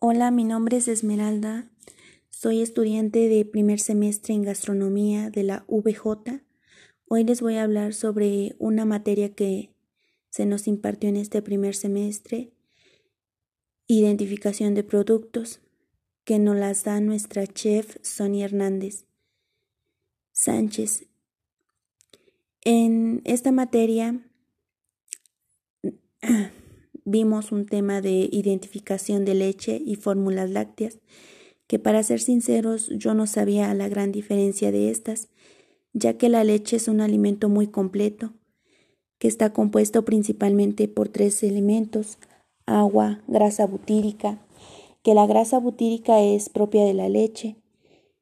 Hola, mi nombre es Esmeralda. Soy estudiante de primer semestre en gastronomía de la VJ. Hoy les voy a hablar sobre una materia que se nos impartió en este primer semestre, identificación de productos, que nos las da nuestra chef Sonia Hernández Sánchez. En esta materia vimos un tema de identificación de leche y fórmulas lácteas, que para ser sinceros yo no sabía la gran diferencia de estas, ya que la leche es un alimento muy completo, que está compuesto principalmente por tres elementos, agua, grasa butírica, que la grasa butírica es propia de la leche,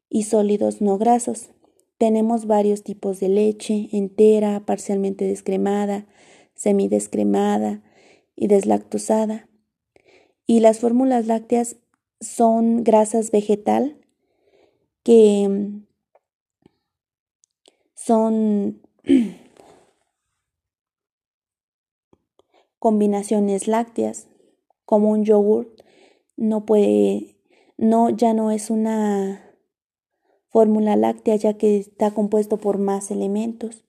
y sólidos no grasos. Tenemos varios tipos de leche, entera, parcialmente descremada, semidescremada, y deslactosada. Y las fórmulas lácteas son grasas vegetal que mm, son combinaciones lácteas, como un yogurt no puede, no, ya no es una fórmula láctea ya que está compuesto por más elementos.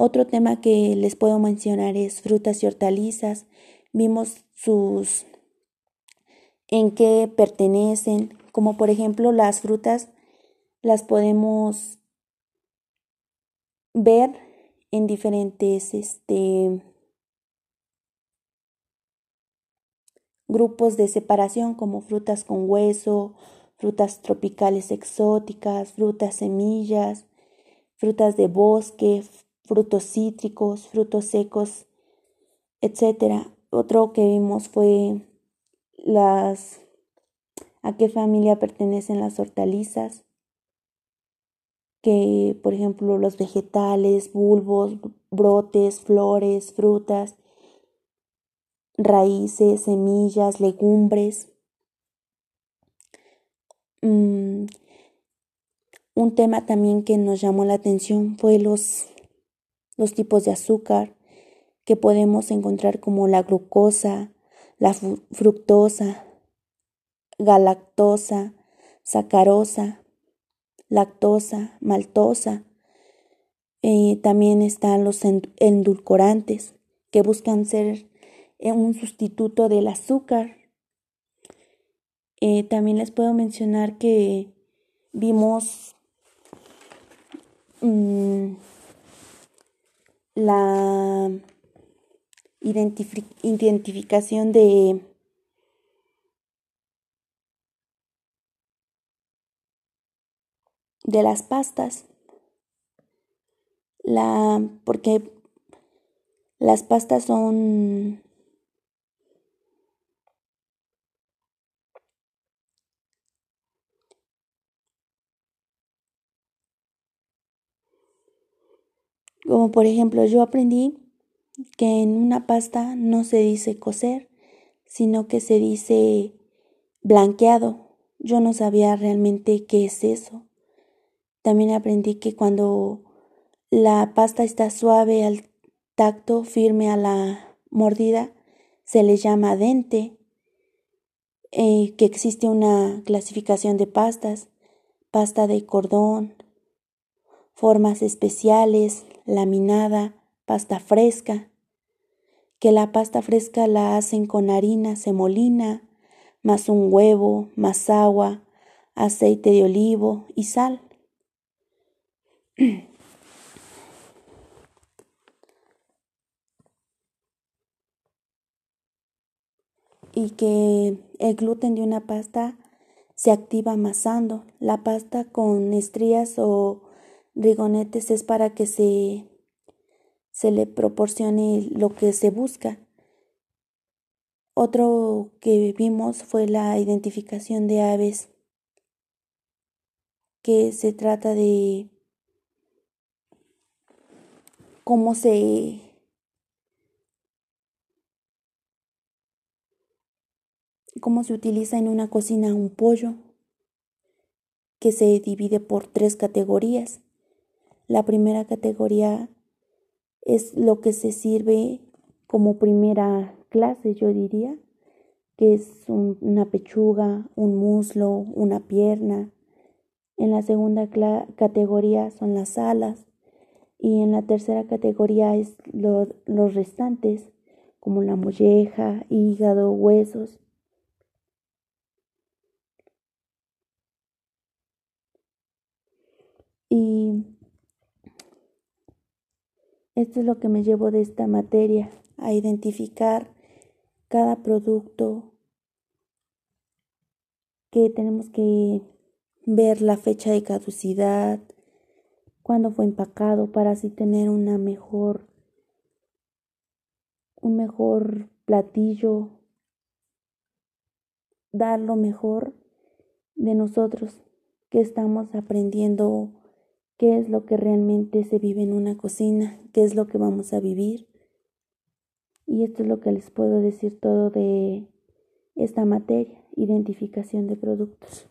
Otro tema que les puedo mencionar es frutas y hortalizas. Vimos sus en qué pertenecen, como por ejemplo las frutas las podemos ver en diferentes este, grupos de separación como frutas con hueso, frutas tropicales exóticas, frutas semillas, frutas de bosque, frutos cítricos, frutos secos, etc. Otro que vimos fue las a qué familia pertenecen las hortalizas, que por ejemplo los vegetales, bulbos, brotes, flores, frutas, raíces, semillas, legumbres. Mm, un tema también que nos llamó la atención fue los los tipos de azúcar que podemos encontrar como la glucosa, la fructosa, galactosa, sacarosa, lactosa, maltosa. Eh, también están los endulcorantes que buscan ser eh, un sustituto del azúcar. Eh, también les puedo mencionar que vimos mm, la identificación de de las pastas la porque las pastas son Como por ejemplo, yo aprendí que en una pasta no se dice cocer, sino que se dice blanqueado. Yo no sabía realmente qué es eso. También aprendí que cuando la pasta está suave al tacto, firme a la mordida, se le llama dente, eh, que existe una clasificación de pastas, pasta de cordón, formas especiales, laminada, pasta fresca, que la pasta fresca la hacen con harina semolina, más un huevo, más agua, aceite de olivo y sal. y que el gluten de una pasta se activa amasando. La pasta con estrías o rigonetes es para que se, se le proporcione lo que se busca. Otro que vimos fue la identificación de aves, que se trata de cómo se cómo se utiliza en una cocina un pollo que se divide por tres categorías la primera categoría es lo que se sirve como primera clase, yo diría, que es una pechuga, un muslo, una pierna. En la segunda categoría son las alas y en la tercera categoría es los restantes como la molleja, hígado, huesos. Y esto es lo que me llevo de esta materia, a identificar cada producto que tenemos que ver la fecha de caducidad, cuándo fue empacado para así tener una mejor un mejor platillo, dar lo mejor de nosotros que estamos aprendiendo qué es lo que realmente se vive en una cocina, qué es lo que vamos a vivir. Y esto es lo que les puedo decir todo de esta materia, identificación de productos.